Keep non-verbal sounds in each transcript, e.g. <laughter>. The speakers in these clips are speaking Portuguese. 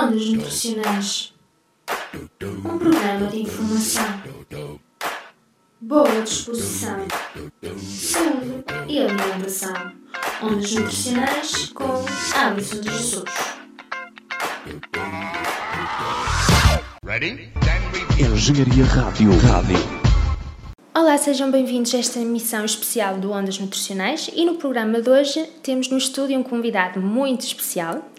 Ondas Nutricionais Um programa de informação, boa disposição, saúde e alimentação. Ondas Nutricionais com Alisson de Jesus. Engenharia Rádio. Rádio. Olá, sejam bem-vindos a esta emissão especial do Ondas Nutricionais e no programa de hoje temos no estúdio um convidado muito especial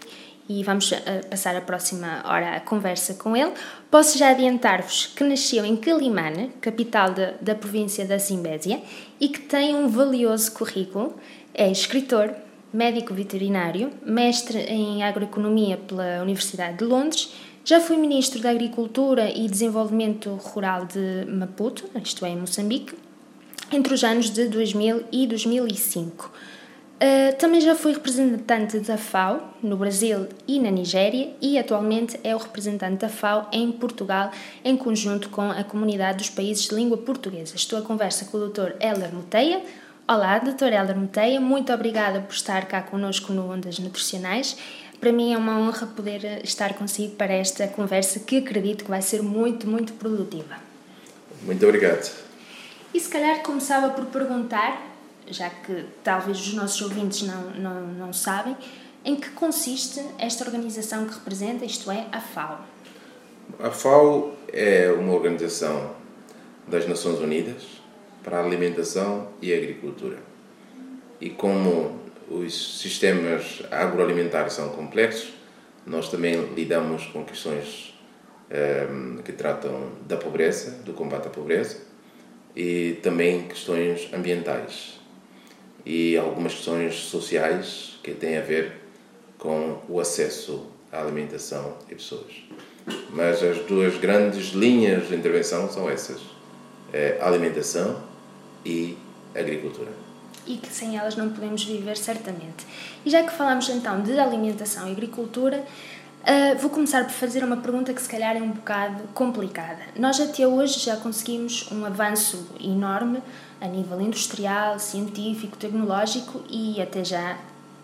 e vamos uh, passar a próxima hora a conversa com ele. Posso já adiantar-vos que nasceu em Calimane, capital de, da província da Zimbésia, e que tem um valioso currículo. É escritor, médico veterinário, mestre em agroeconomia pela Universidade de Londres já fui Ministro da Agricultura e Desenvolvimento Rural de Maputo, isto é, em Moçambique, entre os anos de 2000 e 2005. Uh, ah, também já fui representante da FAO no Brasil e na Nigéria e atualmente é o representante da FAO em Portugal, em conjunto com a comunidade dos países de língua portuguesa. Estou a conversa com o Dr. Heller Muteia. Olá, Dr. Heller Muteia, muito obrigada por estar cá conosco no Ondas Nutricionais para mim é uma honra poder estar consigo para esta conversa que acredito que vai ser muito, muito produtiva. Muito obrigado. E se calhar começava por perguntar, já que talvez os nossos ouvintes não, não, não sabem, em que consiste esta organização que representa, isto é, a FAO? A FAO é uma organização das Nações Unidas para a Alimentação e Agricultura. E como os sistemas agroalimentares são complexos, nós também lidamos com questões um, ehm, que tratam da pobreza, do combate à pobreza e também questões ambientais e algumas questões sociais que têm a ver com o acesso à alimentação de pessoas. Mas as duas grandes linhas de intervenção são essas: é alimentação e agricultura e que sem elas não podemos viver certamente. E já que falamos então de alimentação e agricultura, uh, vou começar por fazer uma pergunta que se calhar é um bocado complicada. Nós até hoje já conseguimos um avanço enorme a nível industrial, científico, tecnológico e até já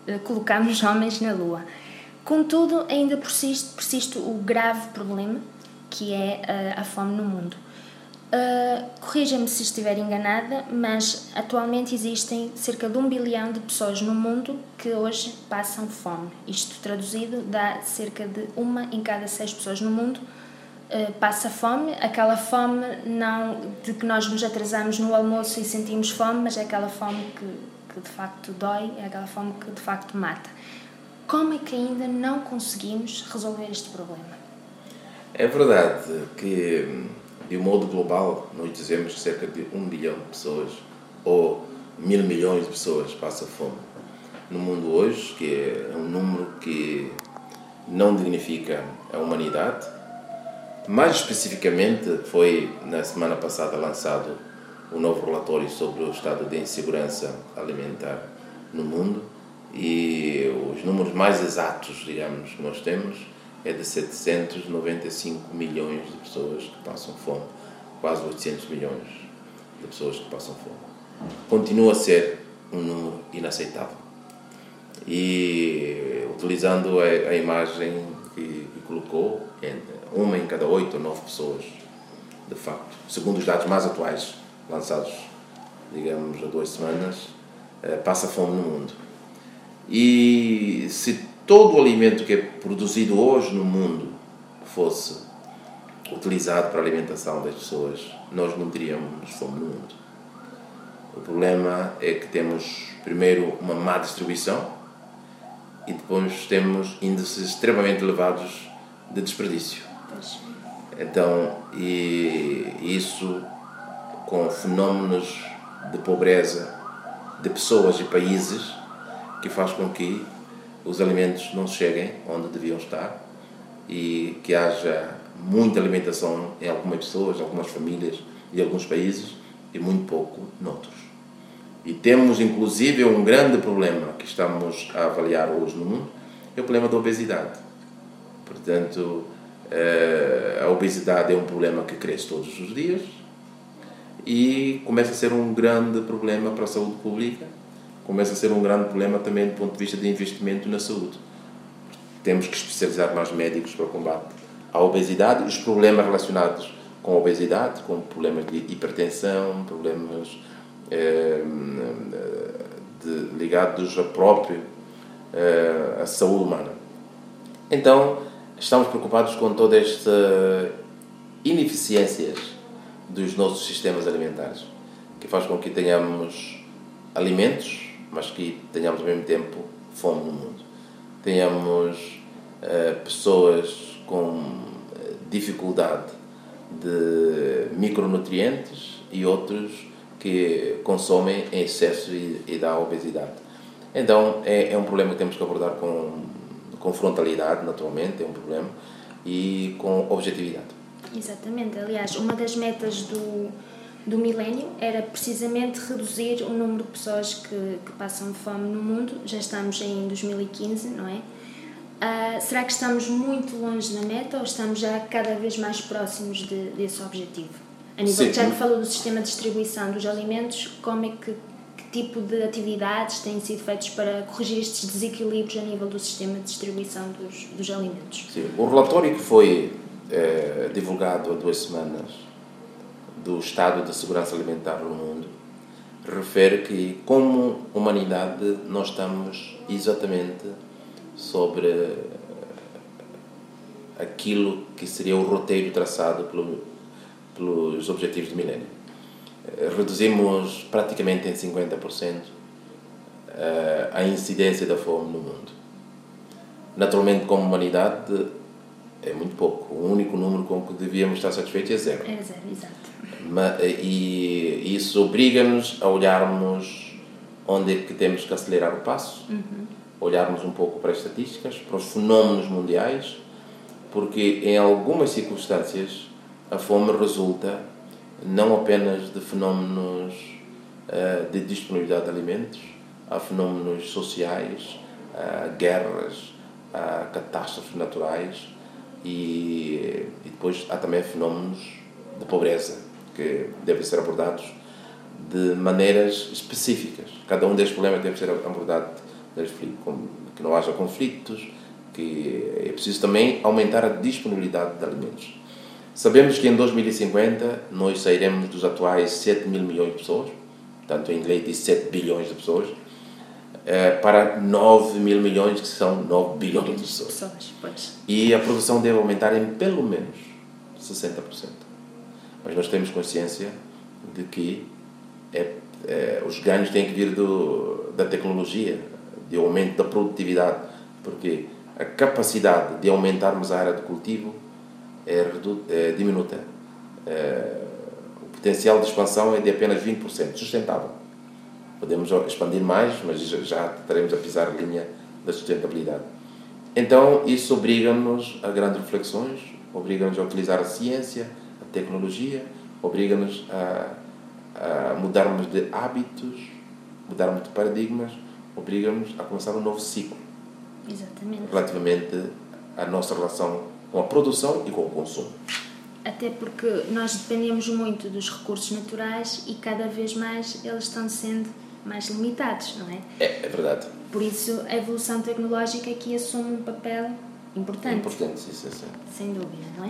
uh, colocamos <laughs> homens na Lua. Contudo, ainda persiste, persiste o grave problema que é uh, a fome no mundo. Uh, Corrija-me se estiver enganada, mas atualmente existem cerca de um bilhão de pessoas no mundo que hoje passam fome. Isto traduzido dá cerca de uma em cada seis pessoas no mundo uh, passa fome. Aquela fome não de que nós nos atrasamos no almoço e sentimos fome, mas é aquela fome que, que de facto dói, é aquela fome que de facto mata. Como é que ainda não conseguimos resolver este problema? É verdade que de um modo global, nós dizemos que cerca de um bilhão de pessoas ou mil milhões de pessoas passam fome no mundo hoje, que é um número que não dignifica a humanidade. Mais especificamente, foi na semana passada lançado o um novo relatório sobre o estado de insegurança alimentar no mundo e os números mais exatos, digamos, que nós temos é de 795 milhões de pessoas que passam fome, quase 800 milhões de pessoas que passam fome. Continua a ser um número inaceitável. E utilizando a, a imagem que, que, colocou, uma em cada oito ou nove pessoas, de facto, segundo os dados mais atuais, lançados, digamos, há duas semanas, eh, passa fome no mundo. E se todo o alimento que é produzido hoje no mundo fosse utilizado para a alimentação das pessoas, nós não teríamos fome no mundo. O problema é que temos, primeiro, uma má distribuição e depois temos índices extremamente elevados de desperdício. Então, e isso com fenómenos de pobreza de pessoas e países que faz com que os alimentos não cheguem onde deviam estar e que haja muita alimentação em algumas pessoas, algumas famílias e alguns países e muito pouco noutros. E temos inclusive um grande problema que estamos a avaliar hoje no mundo, é o problema da obesidade. Portanto, eh, a obesidade é um problema que cresce todos os dias e começa a ser um grande problema para a saúde pública começa a ser um grande problema também do ponto de vista de investimento na saúde. temos que especializar mais médicos para o combate à obesidade os problemas relacionados com a obesidade, como problemas de hipertensão, problemas eh, de, ligados a próprio eh, à saúde humana. Então, estamos preocupados com todas estas ineficiências dos nossos sistemas alimentares, que faz com que tenhamos alimentos, mas que tenhamos ao mesmo tempo fome no mundo. Tenhamos eh, pessoas com eh, dificuldade de micronutrientes e outros que consomem em excesso e, e dá obesidade. Então é, é um problema que temos que abordar com, com frontalidade, naturalmente, é um problema, e com objetividade. Exatamente. Aliás, uma das metas do, do milénio era precisamente reduzir o número de pessoas que, que passam fome no mundo. Já estamos em 2015, não é? Uh, será que estamos muito longe da meta ou estamos já cada vez mais próximos de, desse objetivo? A nível, Sim. já que falou do sistema de distribuição dos alimentos, como é que, que tipo de atividades têm sido feitas para corrigir estes desequilíbrios a nível do sistema de distribuição dos, dos alimentos? Sim. O relatório que foi é, divulgado há duas semanas do Estado da Segurança Alimentar no mundo refere que, como humanidade, nós estamos exatamente sobre eh, aquilo que seria o roteiro traçado pelo, pelos Objetivos do Milénio. Eh, reduzimos praticamente em 50% eh, a incidência da fome no mundo. Naturalmente, como humanidade, é muito pouco. O único número com que devíamos estar satisfeitos é zero. É zero, exato. E isso obriga-nos a olharmos onde é que temos que acelerar o passo. Uhum olharmos um pouco para as estatísticas, para os fenómenos mundiais, porque em algumas circunstâncias a fome resulta não apenas de fenómenos uh, de disponibilidade de alimentos, há fenómenos sociais, uh, guerras, uh, catástrofes naturais e, e depois há também fenómenos de pobreza que devem ser abordados de maneiras específicas. Cada um destes problemas deve ser abordado que não haja conflitos, que é preciso também aumentar a disponibilidade de alimentos. Sabemos que em 2050 nós sairemos dos atuais 7 mil milhões de pessoas, portanto em inglês diz 7 bilhões de pessoas, eh, para 9 mil milhões, que são 9 bilhões de pessoas. E a produção deve aumentar em pelo menos 60%. Mas nós temos consciência de que é, é, os ganhos têm que vir do, da tecnologia, de aumento da produtividade, porque a capacidade de aumentarmos a área de cultivo é, é diminuta. É, o potencial de expansão é de apenas 20%, sustentável. Podemos expandir mais, mas já estaremos a pisar a linha da sustentabilidade. Então, isso obriga-nos a grandes reflexões, obriga-nos a utilizar a ciência, a tecnologia, obriga-nos a, a mudarmos de hábitos, mudarmos de paradigmas obriga-nos a começar um novo ciclo. Exatamente. Relativamente à nossa relação com a produção e com o consumo. Até porque nós dependemos muito dos recursos naturais e cada vez mais eles estão sendo mais limitados, não é? É, é verdade. Por isso a evolução tecnológica aqui assume um papel importante. Importante, sim, sim, sim. Sem dúvida, não é?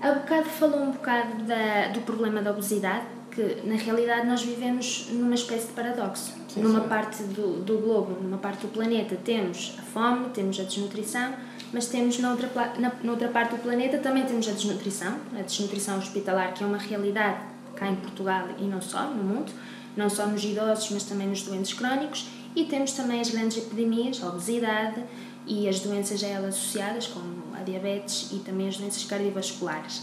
Há bocado falou um bocado da, do problema da obesidade, que na realidade nós vivemos numa espécie de paradoxo. Sim, numa sim. parte do, do globo, numa parte do planeta, temos a fome, temos a desnutrição, mas temos na outra, na, na outra parte do planeta também temos a desnutrição, a desnutrição hospitalar, que é uma realidade cá em Portugal e não só, no mundo, não só nos idosos, mas também nos doentes crónicos, e temos também as grandes epidemias, a obesidade e as doenças a elas associadas, como a diabetes e também as doenças cardiovasculares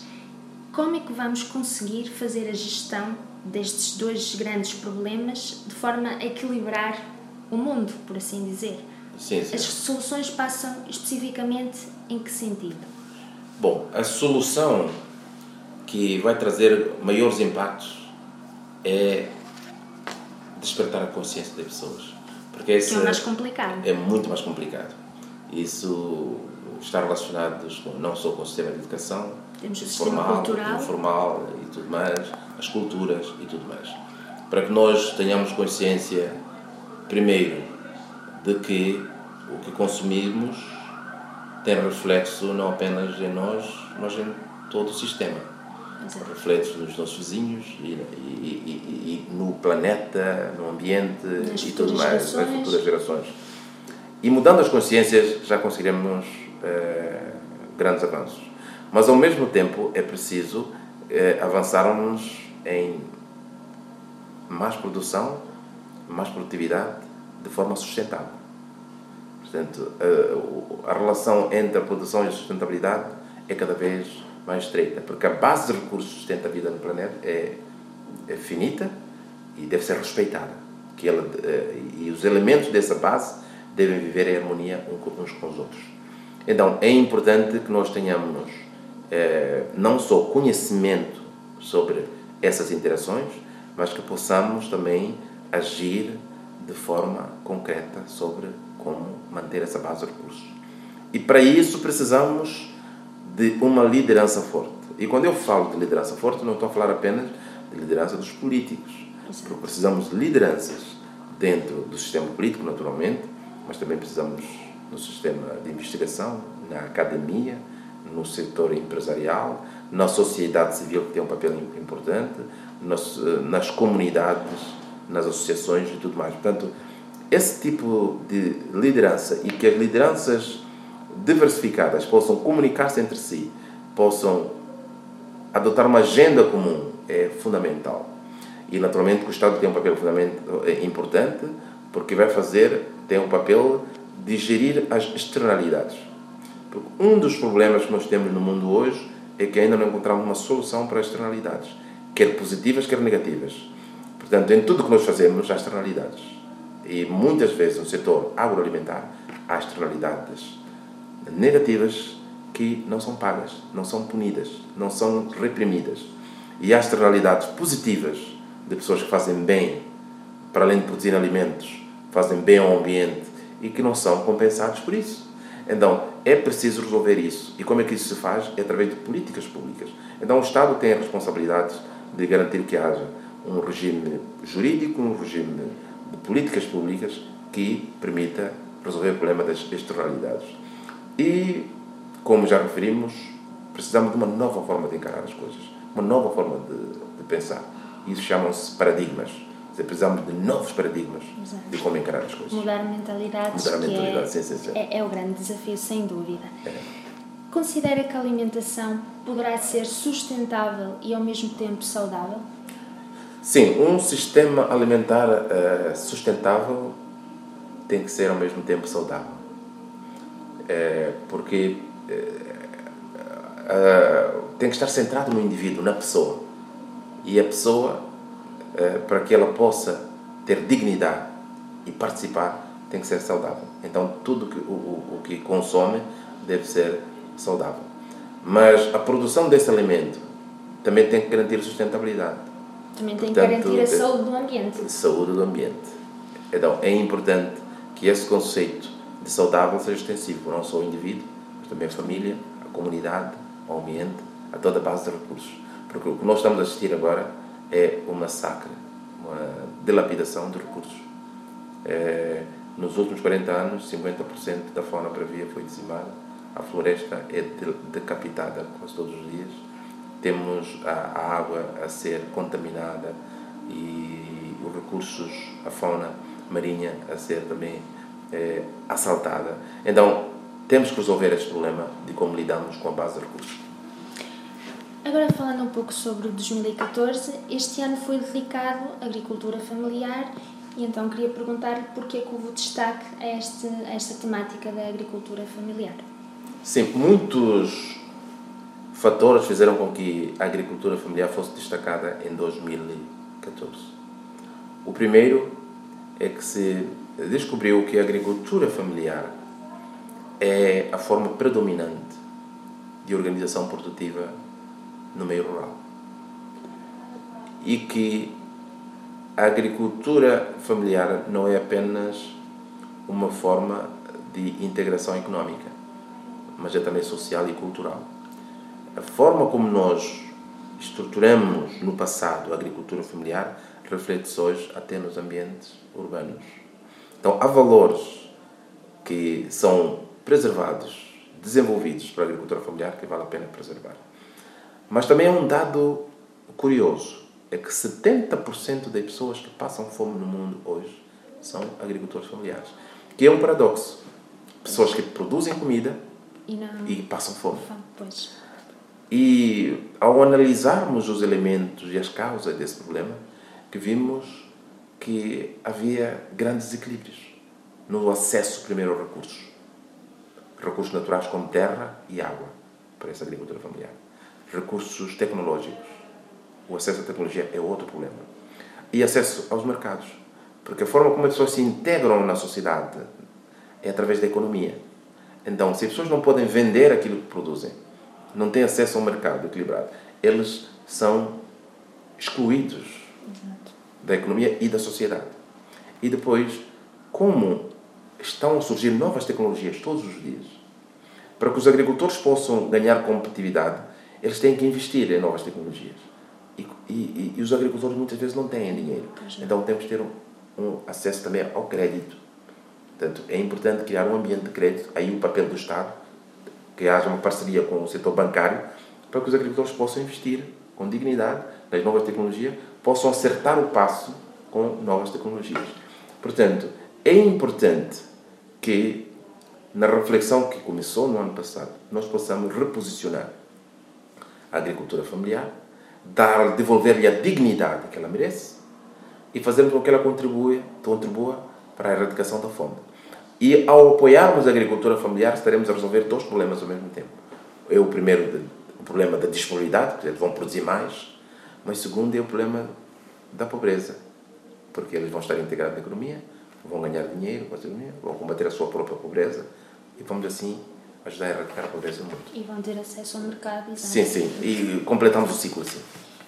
como é que vamos conseguir fazer a gestão destes dois grandes problemas de forma a equilibrar o mundo, por assim dizer? Sim, sim. As soluções passam especificamente em que sentido? Bom, a solução que vai trazer maiores impactos é despertar a consciência das pessoas. Porque que é mais complicado. É muito mais complicado. Isso está relacionado com, não só com o sistema de educação, temos o formal, cultural. informal e tudo mais, as culturas e tudo mais. Para que nós tenhamos consciência, primeiro, de que o que consumimos tem reflexo não apenas em nós, mas em todo o sistema. Exato. Reflexo nos nossos vizinhos e, e- e- e- no planeta, no ambiente Nas e tudo mais, nas gerações. futuras gerações. E mudando as consciências já conseguiremos eh, grandes avanços. Mas ao mesmo tempo é preciso eh, avançarmos em mais produção, mais produtividade de forma sustentável. Portanto, a, o- a relação entre a produção e a sustentabilidade é cada vez mais estreita, porque a base de recursos que sustenta a vida no planeta é, é finita e deve ser respeitada. Que ela, eh, e os elementos dessa base devem viver em harmonia uns com os outros. Então, é importante que nós tenhamos eh, não só conhecimento sobre essas interações, mas que possamos também agir de forma concreta sobre como manter essa base de recursos. E para isso precisamos de uma liderança forte. E quando eu falo de liderança forte, não estou a falar apenas de liderança dos políticos. Porque precisamos de lideranças dentro do sistema político, naturalmente, mas também precisamos no sistema de investigação, na academia, no setor empresarial, na sociedade civil, que tem um papel im- importante, nas, nas comunidades, nas associações e tudo mais. Portanto, esse tipo de liderança e que as lideranças diversificadas possam comunicar-se entre si, possam adotar uma agenda comum é fundamental. E naturalmente que o Estado tem um papel fundamental, é importante, porque vai fazer, tem um papel de gerir as externalidades. Porque um dos problemas que nós temos no mundo hoje é que ainda não encontramos uma solução para as externalidades, quer positivas, quer negativas. Portanto, em tudo que nós fazemos há externalidades. E muitas vezes no setor agroalimentar há externalidades negativas que não são pagas, não são punidas, não são reprimidas. E há externalidades positivas de pessoas que fazem bem, para além de produzir alimentos, fazem bem ao ambiente e que não são compensados por isso. Então, é preciso resolver isso. E como é que isso se faz? É através de políticas públicas. Então, o Estado tem a responsabilidade de garantir que haja um regime jurídico, um regime de políticas públicas que permita resolver o problema das externalidades. E, como já referimos, precisamos de uma nova forma de encarar as coisas, uma nova forma de, de pensar. Isso chamam-se paradigmas. Dizer, Precisamos de novos paradigmas Exato. de como encarar as coisas. Mudar mentalidades, Mudar a que mentalidade, é, sim, sim, sim. É, é o grande desafio, sem dúvida. É. Considera que a alimentação poderá ser sustentável e ao mesmo tempo saudável? Sim, um sistema alimentar eh, sustentável tem que ser ao mesmo tempo saudável. Eh, porque eh, eh, tem que estar centrado no indivíduo, na pessoa. E a pessoa, eh, para que ela possa ter dignidade e participar, tem que ser saudável. Então, tudo que, o, o, que consome deve ser saudável. Mas a produção desse alimento também tem que garantir sustentabilidade Também tem que Portanto, garantir a é- saúde do ambiente. de saúde do ambiente. Então, é importante que esse conceito de saudável seja extensivo não só ao indivíduo, mas também à família, à comunidade, ao ambiente, a toda a base de recursos. Porque o que nós estamos a assistir agora é um massacre, uma dilapidação de recursos. É, nos últimos 40 anos, 50% da fauna previa foi dizimada, a floresta é de- decapitada quase todos os dias, temos a, a água a ser contaminada e os recursos, a fauna marinha a ser também eh, assaltada. Então, temos que resolver este problema de como lidamos com a base de recursos. Agora falando um pouco sobre o 2014, este ano foi dedicado à agricultura familiar e então queria perguntar-lhe porquê que houve destaque a, este, a esta temática da agricultura familiar. Sim, muitos fatores fizeram com que a agricultura familiar fosse destacada em 2014. O primeiro é que se descobriu que a agricultura familiar é a forma predominante de organização produtiva no meio rural. E que a agricultura familiar não é apenas uma forma de integração económica, mas é também social e cultural. A forma como nós estruturamos no passado a agricultura familiar reflete-se hoje até nos ambientes urbanos. Então, há valores que são preservados desenvolvidos para a agricultura familiar que vale a pena preservar. Mas também é um dado curioso, é que 70% das pessoas que passam fome no mundo hoje são agricultores familiares. Que é um paradoxo. Pessoas que produzem comida E não. e passam fome. Pois. E ao analisarmos os elementos e as causas desse problema, que vimos que havia grandes desequilíbrios no acesso primeiro aos recursos. Recursos naturais como terra e água para essa agricultura familiar. Recursos tecnológicos. O acesso à tecnologia é outro problema. E acesso aos mercados. Porque a forma como as pessoas se integram na sociedade é através da economia. Então, se as pessoas não podem vender aquilo que produzem, não têm acesso ao mercado equilibrado, eles são excluídos da economia e da sociedade. E depois, como estão a surgir novas tecnologias todos os dias, para que os agricultores possam ganhar competitividade, eles têm que investir em novas tecnologias. E, e, e os agricultores muitas vezes não têm dinheiro. Então temos que ter um, um acesso também ao crédito. Portanto, é importante criar um ambiente de crédito, aí o papel do Estado, que haja uma parceria com o setor bancário, para que os agricultores possam investir com dignidade nas novas tecnologias, possam acertar o passo com novas tecnologias. Portanto, é importante que, na reflexão que começou no ano passado, nós possamos reposicionar a agricultura familiar, dar, devolver-lhe a dignidade que ela merece e fazermos com que ela contribua, contribua para a erradicação da fome. E ao apoiarmos a agricultura familiar, estaremos a resolver dois problemas ao mesmo tempo. É o primeiro, o problema da disponibilidade, eles vão produzir mais, mas segundo é o problema da pobreza, porque eles vão estar integrados na economia, vão ganhar dinheiro vão combater a sua própria pobreza e vamos assim ajudar a erradicar a pobreza no mundo. E vão ter acesso ao mercado. exato. Sim, sim, e completamos o ciclo assim.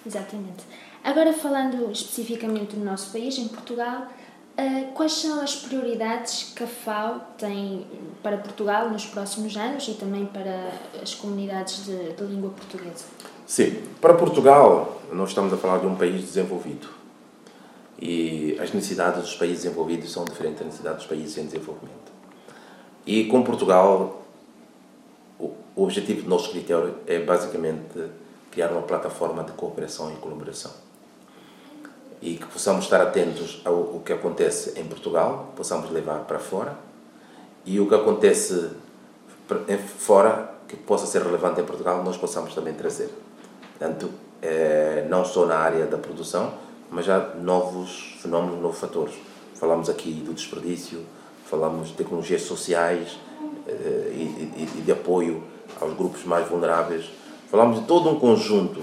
Exatamente. Agora, falando especificamente do nosso país, em Portugal, eh, quais são as prioridades que a FAO tem para Portugal nos próximos anos e também para as comunidades de, de língua portuguesa? Sim, para Portugal, nós estamos a falar de um país desenvolvido. E as necessidades dos países desenvolvidos são diferentes das necessidades dos países em desenvolvimento. E com Portugal, o objetivo do nosso critério é basicamente criar uma plataforma de cooperação e colaboração. E que possamos estar atentos ao, que acontece em Portugal, possamos levar para fora, e o que acontece fora, que possa ser relevante em Portugal, nós possamos também trazer. Portanto, eh, não só na área da produção, mas já novos fenómenos, novos fatores. Falamos aqui do desperdício, falamos de tecnologias sociais eh, e, e- de apoio aos grupos mais vulneráveis. Falamos de todo um conjunto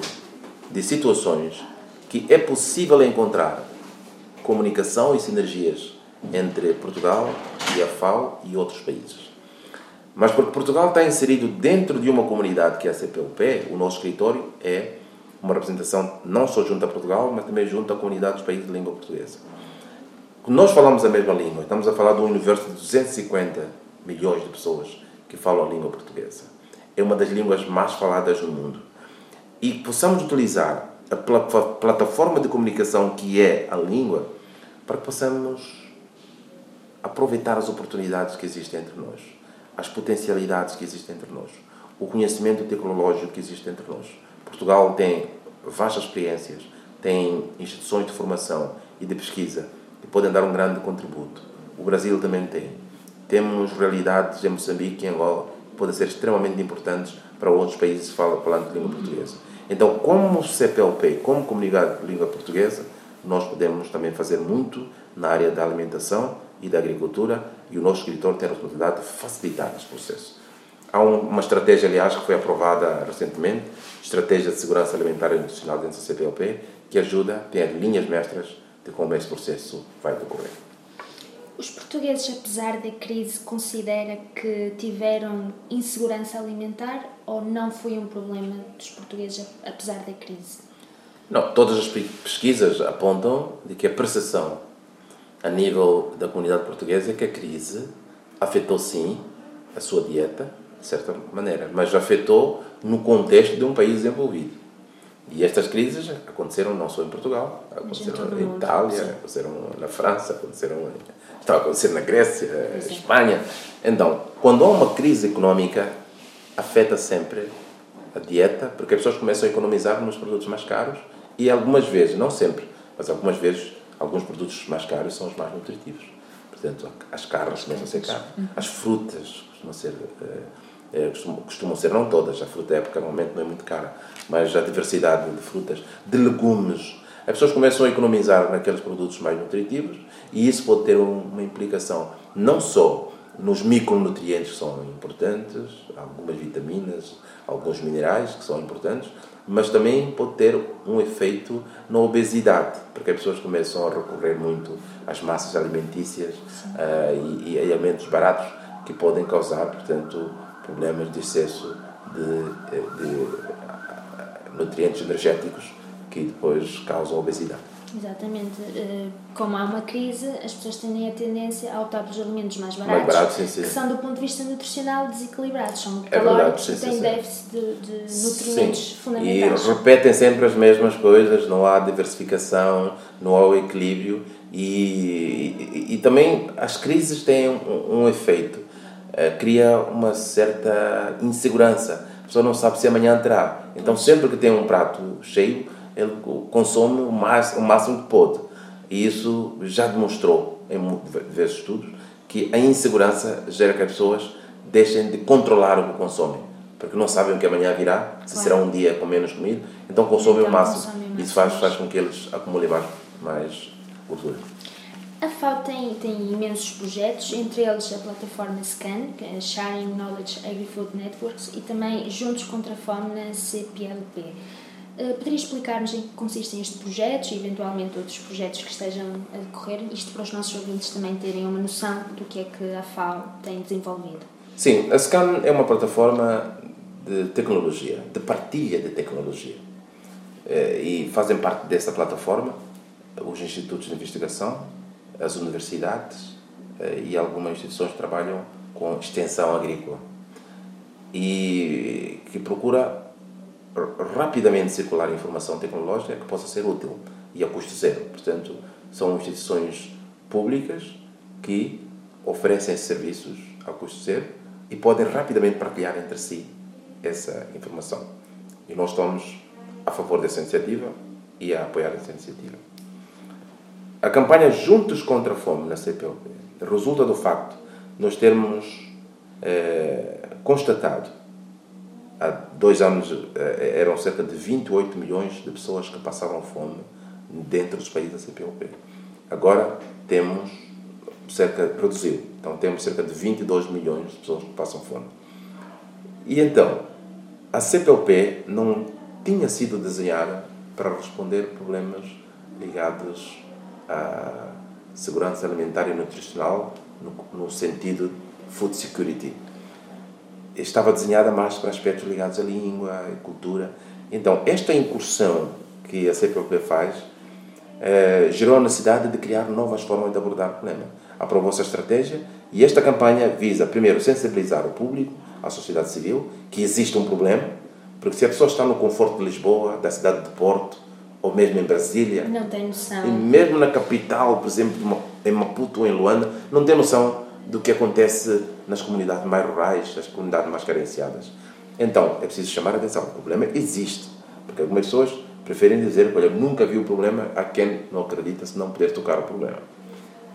de situações que é possível encontrar comunicação e sinergias entre Portugal e a FAO e outros países. Mas porque Portugal está inserido dentro de uma comunidade que é a CPLP, o nosso escritório é uma representação não só junto a Portugal, mas também junto à comunidade dos países de língua portuguesa. Nós falamos a mesma língua, estamos a falar de um universo de 250 milhões de pessoas que falam a língua portuguesa. É uma das línguas mais faladas no mundo. E possamos utilizar a pla- plataforma de comunicação que é a língua para que possamos aproveitar as oportunidades que existem entre nós, as potencialidades que existem entre nós, o conhecimento tecnológico que existe entre nós. Portugal tem vastas experiências, tem instituições de formação e de pesquisa que podem dar um grande contributo. O Brasil também tem. Temos realidades em Moçambique e Angola que podem ser extremamente importantes para outros países fal- falando de língua portuguesa. Então, como CPLP, como comunidade de língua portuguesa, nós podemos também fazer muito na área da alimentação e da agricultura e o nosso escritório tem a responsabilidade de facilitar esse processo. Há um- uma estratégia, aliás, que foi aprovada recentemente, Estratégia de Segurança Alimentar e Nutricional dentro da CPLP, que ajuda, tem as linhas mestras de como esse processo vai decorrer. Os portugueses, apesar da crise, considera que tiveram insegurança alimentar ou não foi um problema dos portugueses, apesar da crise? Não, todas as pe- pesquisas apontam de que a percepção a nível da comunidade portuguesa que a crise afetou sim a sua dieta, de certa maneira, mas afetou no contexto de um país desenvolvido. E estas crises aconteceram não só em Portugal, aconteceram mundo, Itália, sim. aconteceram na França, aconteceram estava a acontecer na Grécia, Espanha. Então, quando há uma crise económica, afeta sempre a dieta, porque as pessoas começam a economizar nos produtos mais caros e algumas vezes, não sempre, mas algumas vezes, alguns produtos mais caros são os mais nutritivos. Portanto, as carnes começam a ser caras, as frutas costumam ser, eh, costumam, costumam ser, não todas, a fruta época normalmente não é muito cara, mas a diversidade de frutas, de legumes, as pessoas começam a economizar naqueles produtos mais nutritivos e isso pode ter uma implicação não só nos micronutrientes que são importantes, algumas vitaminas, alguns minerais que são importantes, mas também pode ter um efeito na obesidade, porque as pessoas começam a recorrer muito às massas alimentícias uh, e, e, alimentos baratos que podem causar, portanto, problemas de excesso de, de nutrientes energéticos que depois causam obesidade. Exatamente. Eh, como há uma crise, as pessoas tendem a tendência a optar pelos alimentos mais baratos, mais baratos sim, sim. que são, do ponto de vista nutricional, desequilibrados. São é calóricos têm déficit de, de nutrientes sim. fundamentais. E repetem sempre as mesmas coisas, não há diversificação, não há o equilíbrio. E, e, e também as crises têm um, um efeito, uh, cria uma certa insegurança. A pessoa não sabe se amanhã terá. Então, sempre que tem um prato cheio, ele consome o máximo, o máximo que pode. E isso já demonstrou, em vezes estudos, que a insegurança gera que as pessoas deixem de controlar o que consomem. Porque não sabem o que amanhã virá, se claro. será um dia com menos comida, então consomem então, o máximo. Consome isso faz, faz com que eles acumulem mais, mais gordura. A FAO tem, tem imensos projetos, entre eles a plataforma SCAN, que é Sharing Knowledge Agri-Food Networks, e também Juntos contra a Fome na CPLP. Eh, poderia explicar-nos em que consistem estes projetos e eventualmente outros projetos que estejam a decorrer, isto para os nossos ouvintes também terem uma noção do que é que a FAO tem desenvolvido? Sim, a SCAN é uma plataforma de tecnologia, de partilha de tecnologia. Eh, e fazem parte dessa plataforma os institutos de investigação, as universidades eh, e algumas instituições que trabalham com extensão agrícola. E que procura rapidamente circular informação tecnológica que possa ser útil e a custo zero. Portanto, são instituições públicas que oferecem serviços a custo zero e podem rapidamente partilhar entre si essa informação. E nós estamos a favor dessa iniciativa e a apoiar essa iniciativa. A campanha Juntos contra a Fome na CPLP resulta do facto de nós termos eh, constatado há dois anos eh, eram cerca de 28 milhões de pessoas que passavam fome dentro dos países da CPLP. Agora temos cerca, reduziu, então temos cerca de 22 milhões de pessoas que passam fome. E então, a CPLP não tinha sido desenhada para responder problemas ligados à segurança alimentar e nutricional no, no sentido food security estava desenhada mais para aspectos ligados à língua, à cultura. Então, esta incursão que a CPLP faz eh, gerou a necessidade de criar novas formas de abordar o problema. Aprovou-se a estratégia e esta campanha visa, primeiro, sensibilizar o público, a sociedade civil, que existe um problema, porque se a pessoa está no conforto de Lisboa, da cidade de Porto, ou mesmo em Brasília, não tem noção. E mesmo na capital, por exemplo, em Maputo ou em Luanda, não tem noção do que acontece nas comunidades mais rurais, nas comunidades mais carenciadas. Então, é preciso chamar a atenção. O problema existe. Porque algumas pessoas preferem dizer, olha, nunca vi o problema a quem não acredita se não puder tocar o problema.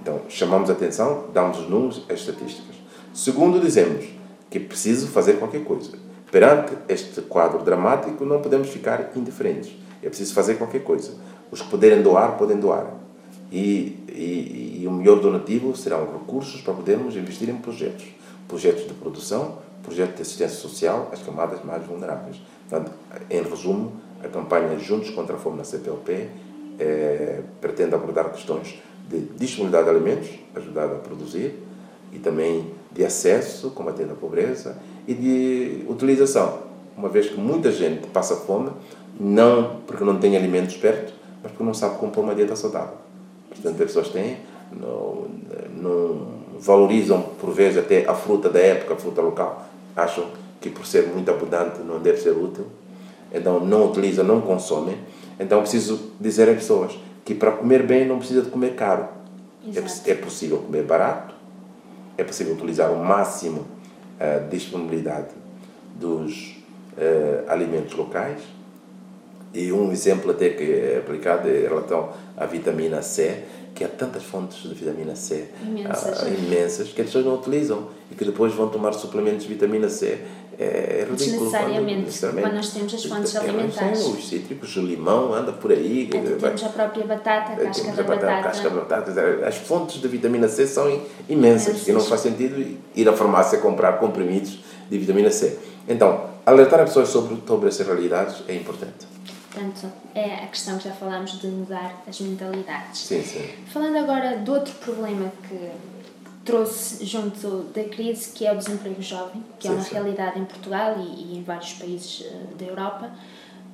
Então, chamamos a atenção, damos os números, as estatísticas. Segundo, dizemos que é preciso fazer qualquer coisa. Perante este quadro dramático, não podemos ficar indiferentes. É preciso fazer qualquer coisa. Os que puderem doar, podem doar. E, e, e o melhor donativo serão recursos para podermos investir em projetos projetos de produção, projetos de assistência social às camadas mais vulneráveis. Portanto, em resumo, a campanha Juntos contra a Fome na CPLP é, pretende abordar questões de disponibilidade de alimentos, ajudar a produzir, e também de acesso, combatendo a pobreza, e de utilização, uma vez que muita gente passa fome, não porque não tem alimentos perto, mas porque não sabe compor uma dieta saudável. Portanto, as pessoas têm, não, não valorizam por vezes até a fruta da época, a fruta local, acham que por ser muito abundante não deve ser útil, então não utilizam, não consomem. Então preciso dizer às pessoas que para comer bem não precisa de comer caro. É, é, possível comer barato, é possível utilizar o máximo a disponibilidade dos uh, alimentos locais. E um exemplo até que é aplicado em relação à vitamina C, que há tantas fontes de vitamina C imensas, uh, imensas que as pessoas não utilizam e que depois vão tomar suplementos de vitamina C é, é ridículo. Necessariamente, quando, quando nós temos as fontes é, alimentares. Sim, os cítricos, o limão anda por aí. É, temos a própria batata, a casca da batata. A casca batata. As fontes de vitamina C são imensas, imensas. e não faz sentido ir à farmácia comprar comprimidos de vitamina C. Então, alertar as pessoas sobre, sobre essas realidades é importante. Portanto, é a questão que já falámos de mudar as mentalidades. Sim, sim. Falando agora de outro problema que trouxe junto da crise, que é o desemprego jovem, que é sim, é uma sim. realidade em Portugal e, e em vários países uh, da Europa.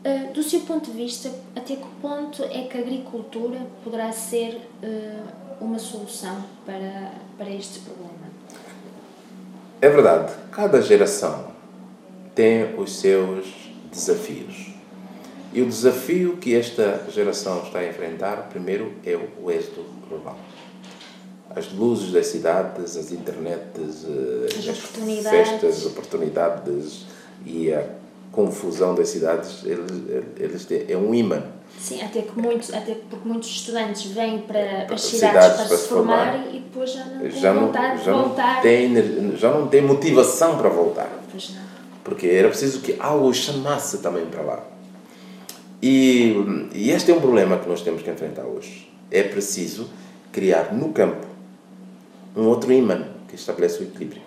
Uh, do seu ponto de vista, até que ponto é que a agricultura poderá ser uh, uma solução para, para este problema? É verdade, cada geração tem os seus desafios. E o desafio que esta geração está a enfrentar, primeiro, é o êxodo global as luzes das cidades, as internets, eh, as, as festas, oportunidades e a confusão das cidades, eles, eles têm, é um imã. Sim, até, que muitos, até porque muitos estudantes vêm para as cidades, cidades para, para, se formar, formar, e depois já não têm já vontade não, já de voltar. Não tem, já não tem motivação para voltar. Pois não. Porque era preciso que algo chamasse também para lá. E, e este é um problema que nós temos que enfrentar hoje. É preciso criar no campo um outro imã que estabelece o equilíbrio.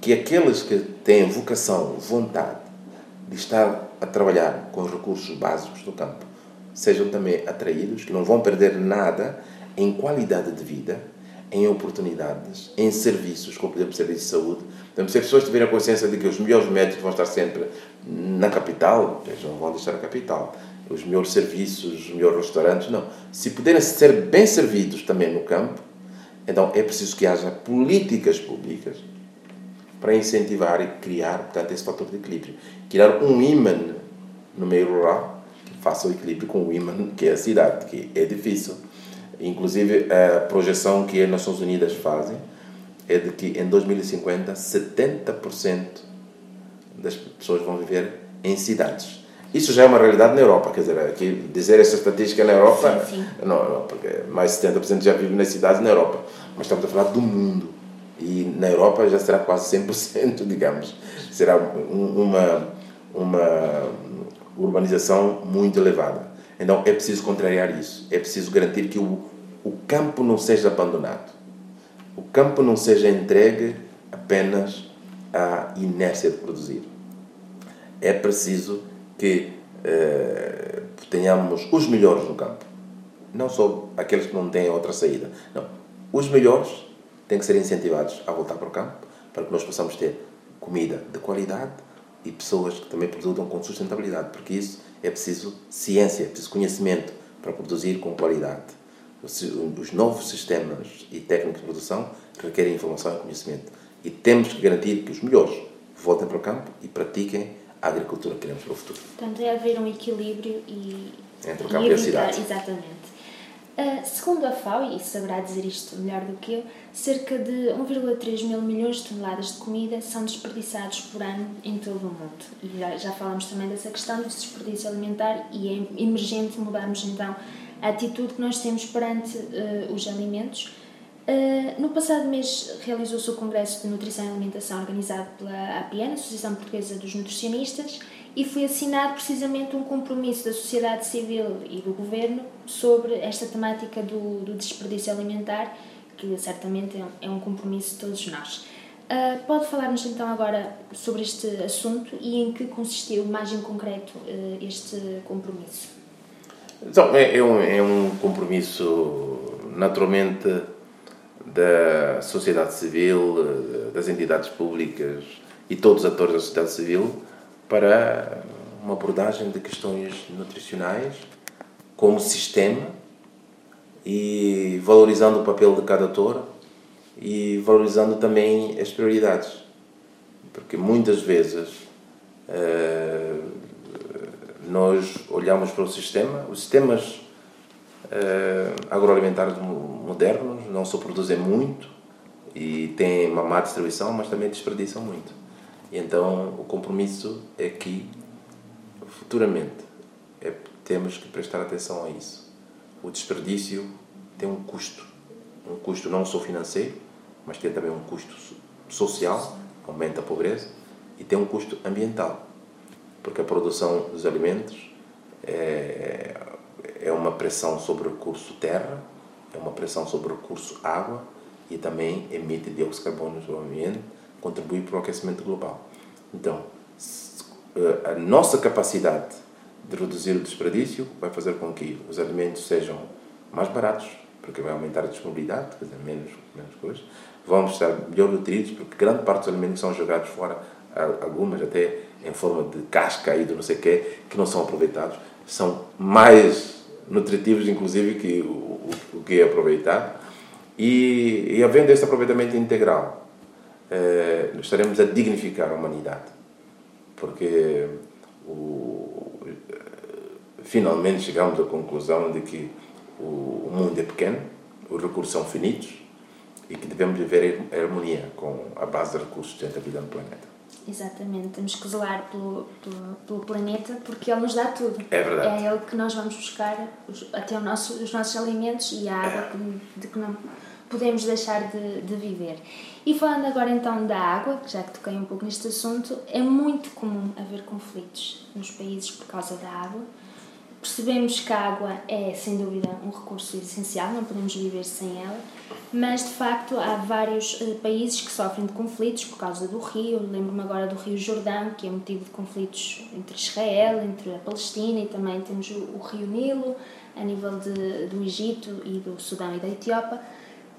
Que aqueles que têm vocação, vontade de estar a trabalhar com os recursos básicos do campo sejam também atraídos, que não vão perder nada em qualidade de vida, em oportunidades, em serviços, como por exemplo serviços de saúde. Então, se as pessoas tiverem a consciência de que os melhores médicos vão estar sempre na capital, eles não vão deixar a capital. Os melhores serviços, os melhores restaurantes, não. Se puderem ser bem servidos também no campo, então é preciso que haja políticas públicas para incentivar e criar, portanto, esse fator de equilíbrio. Criar um imã no meio rural que faça o equilíbrio com o imã que é a cidade, que é difícil. Inclusive, a projeção que as Nações Unidas fazem é de que em 2050 70% das pessoas vão viver em cidades. Isso já é uma realidade na Europa, quer dizer, aqui, dizer essa estatística na Europa, sim, sim. Não, não, porque mais de 70% já vive nas cidades na Europa, mas estamos a falar do mundo. E na Europa já será quase 100%, <laughs> digamos. Será uma, uma urbanização muito elevada. Então é preciso contrariar isso, é preciso garantir que o, o campo não seja abandonado, o campo não seja entregue apenas à inércia de produzir. É preciso que eh, tenhamos os melhores no campo. Não só aqueles que não têm outra saída. Não. Os melhores têm que ser incentivados a voltar para o campo para que nós possamos ter comida de qualidade e pessoas que também produzam com sustentabilidade, porque isso é preciso ciência, é preciso conhecimento para produzir com qualidade. Os novos sistemas e técnicas de produção requerem informação e conhecimento. E temos que garantir que os melhores voltem para o campo e pratiquem a agricultura que queremos para o futuro. Portanto, é haver um equilíbrio e. Entre o campo e, e a cidade. Exatamente. Uh, segundo a FAO, e saberá dizer isto melhor do que eu, cerca de 1,3 mil milhões de toneladas de comida são desperdiçados por ano em todo o mundo. E já, já falamos também dessa questão do desperdício alimentar e é emergente mudarmos então a atitude que nós temos perante uh, os alimentos Uh, no passado mês realizou-se o Congresso de Nutrição e Alimentação organizado pela APN, Associação Portuguesa dos Nutricionistas, e foi assinado precisamente um compromisso da sociedade civil e do governo sobre esta temática do, do desperdício alimentar, que certamente é um, é um compromisso de todos nós. Uh, pode falar-nos então agora sobre este assunto e em que consistiu mais em concreto uh, este compromisso? Então, é, é, um, é um compromisso naturalmente da sociedade civil, eh, das entidades públicas e todos os atores da sociedade civil para uma abordagem de questões nutricionais como sistema e valorizando o papel de cada ator e valorizando também as prioridades. Porque muitas vezes uh, nós olhamos para o sistema, os sistemas uh, agroalimentares modernos não só produzem muito e têm uma má distribuição, mas também desperdiçam muito. E então o compromisso é que, futuramente, é, temos que prestar atenção a isso. O desperdício tem um custo. Um custo não só financeiro, mas tem também um custo social, aumenta a pobreza, e tem um custo ambiental, porque a produção dos alimentos é, é uma pressão sobre o recurso terra, é uma pressão sobre o recurso água e também emite dióxido de carbono no ambiente, contribui para o aquecimento global. Então, eh, a nossa capacidade de reduzir o desperdício vai fazer com que os alimentos sejam mais baratos, porque vai aumentar a disponibilidade, quer dizer, menos, menos coisas. Vamos estar melhor nutridos, porque grande parte dos alimentos são jogados fora, algumas até em forma de casca e de não sei o quê, que não são aproveitados. São mais nutritivos, inclusive, que o, o que é aproveitado. E, e havendo esse aproveitamento integral, eh, estaremos a dignificar a humanidade. Porque o, finalmente chegamos à conclusão de que o, o mundo é pequeno, os recursos são finitos e que devemos viver em harmonia com a base de recursos de vida no planeta. Exatamente, temos que zelar pelo, pelo, pelo, planeta porque ele nos dá tudo. É verdade. É ele que nós vamos buscar os, até o nosso, os nossos alimentos e a água que, de que não podemos deixar de, de viver. E falando agora então da água, já que toquei um pouco neste assunto, é muito comum haver conflitos nos países por causa da água Percebemos que a água é, sem dúvida, um recurso essencial, não podemos viver sem ela, mas de facto há vários uh, países que sofrem de conflitos por causa do rio. Lembro-me agora do Rio Jordão, que é motivo de conflitos entre Israel, entre a Palestina e também temos o, o Rio Nilo, a nível de, do Egito e do Sudão e da Etiópia.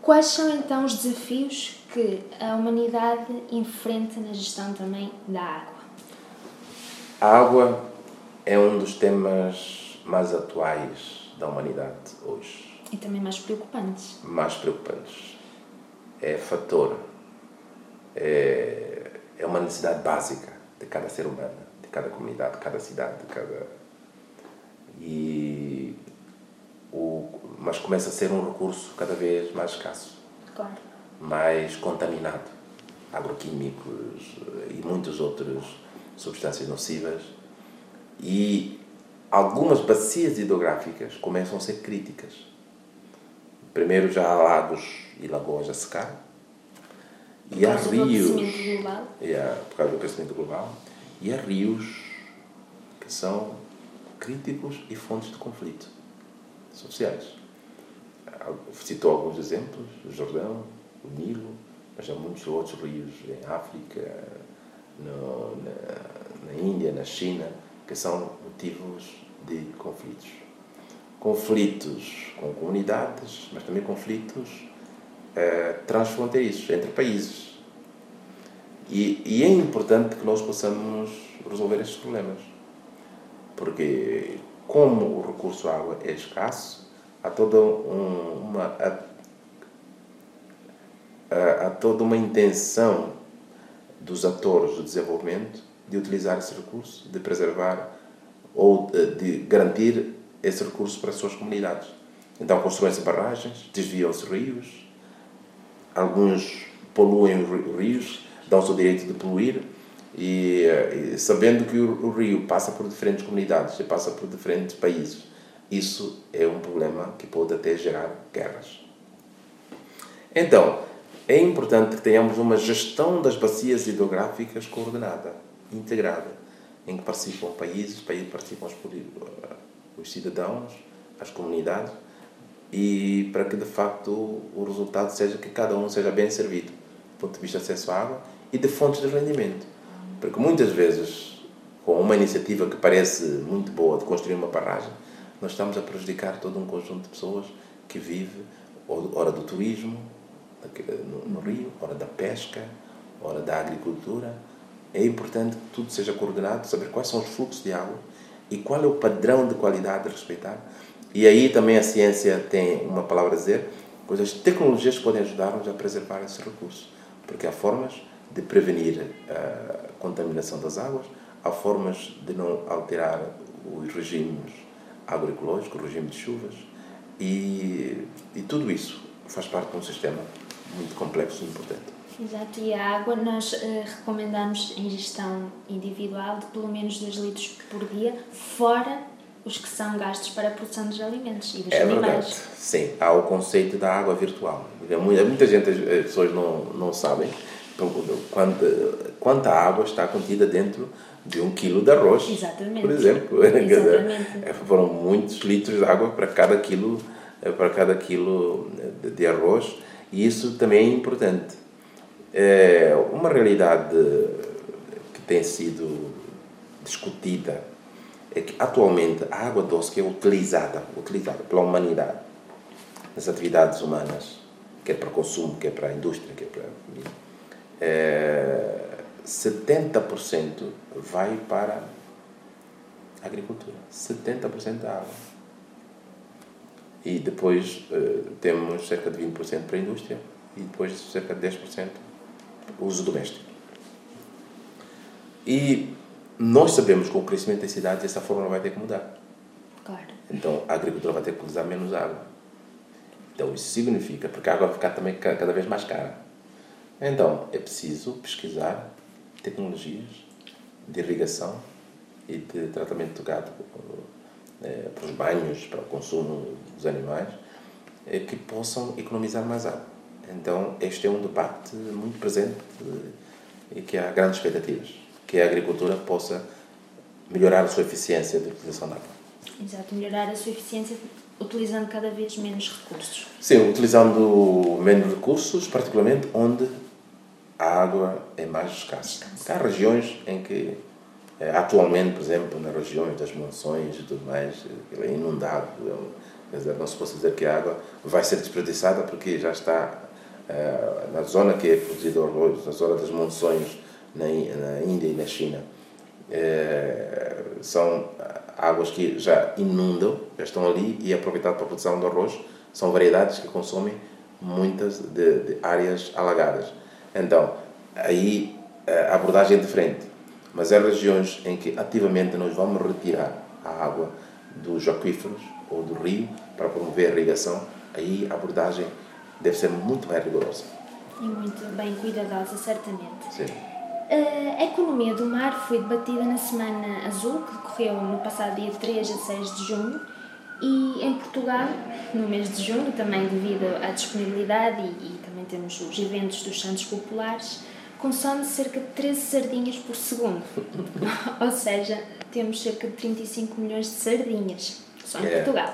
Quais são então os desafios que a humanidade enfrenta na gestão também da água? A água é um dos temas mais atuais da humanidade hoje. E também mais preocupantes. Mais preocupantes. É fator, é, é uma necessidade básica de cada ser humano, de cada comunidade, de cada cidade, de cada. E o, mas começa a ser um recurso cada vez mais escasso. Claro. Mais contaminado. Agroquímicos e muitas outras substâncias nocivas. E algumas bacias hidrográficas começam a ser críticas. Primeiro já há lagos e lagoas a secar. E por há rios. global. Yeah, por causa do crescimento global. E há rios que são críticos e fontes de conflito sociais. Citou alguns exemplos: o Jordão, o Nilo, mas há muitos outros rios em África, no, na, na Índia, na China, que são motivos de conflitos. Conflitos com comunidades, mas também conflitos eh, transfronteiriços entre países. E, e, é importante que nós possamos resolver estes problemas. Porque, como o recurso à água é escasso, há toda um, uma, toda uma intenção dos atores do desenvolvimento de utilizar esse recurso, de preservar ou de garantir esse recurso para as suas comunidades. Então constroem-se barragens, desviam-se rios, alguns poluem os rios, dão-se o direito de poluir, e, e sabendo que o, o, rio passa por diferentes comunidades e passa por diferentes países, isso é um problema que pode até gerar guerras. Então, é importante que tenhamos uma gestão das bacias hidrográficas coordenada, integrada em que participam países, participam os, os cidadãos, as comunidades, e para que de facto o resultado seja que cada um seja bem servido do ponto de vista de acesso à água e de fontes de rendimento. Porque muitas vezes, com uma iniciativa que parece muito boa de construir uma barragem, nós estamos a prejudicar todo um conjunto de pessoas que vive, hora do turismo, no, no rio, hora da pesca, hora da agricultura, é importante que tudo seja coordenado, saber quais são os fluxos de água e qual é o padrão de qualidade a respeitar. E aí também a ciência tem uma palavra a dizer, pois as tecnologias podem ajudar-nos a preservar esse recurso, porque há formas de prevenir a contaminação das águas, há formas de não alterar os regimes agroecológicos, o regime de chuvas, e, e tudo isso faz parte de um sistema muito complexo e importante. Exato, e a água nós uh, recomendamos ingestão individual de pelo menos 2 litros por dia, fora os que são gastos para a produção dos alimentos e dos é animais. Verdade. Sim, há o conceito da água virtual. Muita gente, as pessoas não, não sabem quanta, quanta água está contida dentro de um quilo de arroz. Exatamente. Por exemplo. <laughs> Exatamente. Foram muitos litros de água para cada quilo, para cada quilo de arroz e isso também é importante. É uma realidade que tem sido discutida é que atualmente a água doce que é utilizada, utilizada pela humanidade nas atividades humanas, quer para consumo, quer para a indústria, quer para é, 70% vai para a agricultura. 70% da água. E depois uh, temos cerca de 20% para a indústria e depois cerca de 10% uso doméstico. E nós sabemos que com o crescimento das cidades essa fórmula vai ter que mudar. Claro. Então a agricultura vai ter que usar menos água. Então isso significa, porque a água vai ficar também cada vez mais cara. Então é preciso pesquisar tecnologias de irrigação e de tratamento de gado é, para os banhos, para o consumo dos animais, é, que possam economizar mais água. Então este é um debate muito presente e que há grandes expectativas que a agricultura possa melhorar a sua eficiência de utilização da água. Exato, melhorar a sua eficiência utilizando cada vez menos recursos. Sim, utilizando menos recursos, particularmente onde a água é mais escassa. Há regiões em que, eh, atualmente, por exemplo, nas regiões das monções e tudo mais, é inundado. Quer dizer, não se pode dizer que a água vai ser desperdiçada porque já está na zona que é produzido arroz, na zona das monções, na, na Índia e na China, é, são águas que já inundam, já estão ali e é aproveitadas para a produção de arroz. São variedades que consomem muitas de, de áreas alagadas. Então, aí a abordagem é diferente. Mas há regiões em que ativamente nós vamos retirar a água dos aquíferos ou do rio para promover a irrigação, aí a abordagem deve ser muito mais rigorosa. E muito bem cuidadosa, certamente. Sim. A economia do mar foi debatida na Semana Azul, que decorreu no passado dia 3 a 6 de junho, e em Portugal, no mês de junho, também devido à disponibilidade e, e também temos os eventos dos Santos Populares, consome cerca de 13 sardinhas por segundo. <laughs> Ou seja, temos cerca de 35 milhões de sardinhas, só em é. Portugal.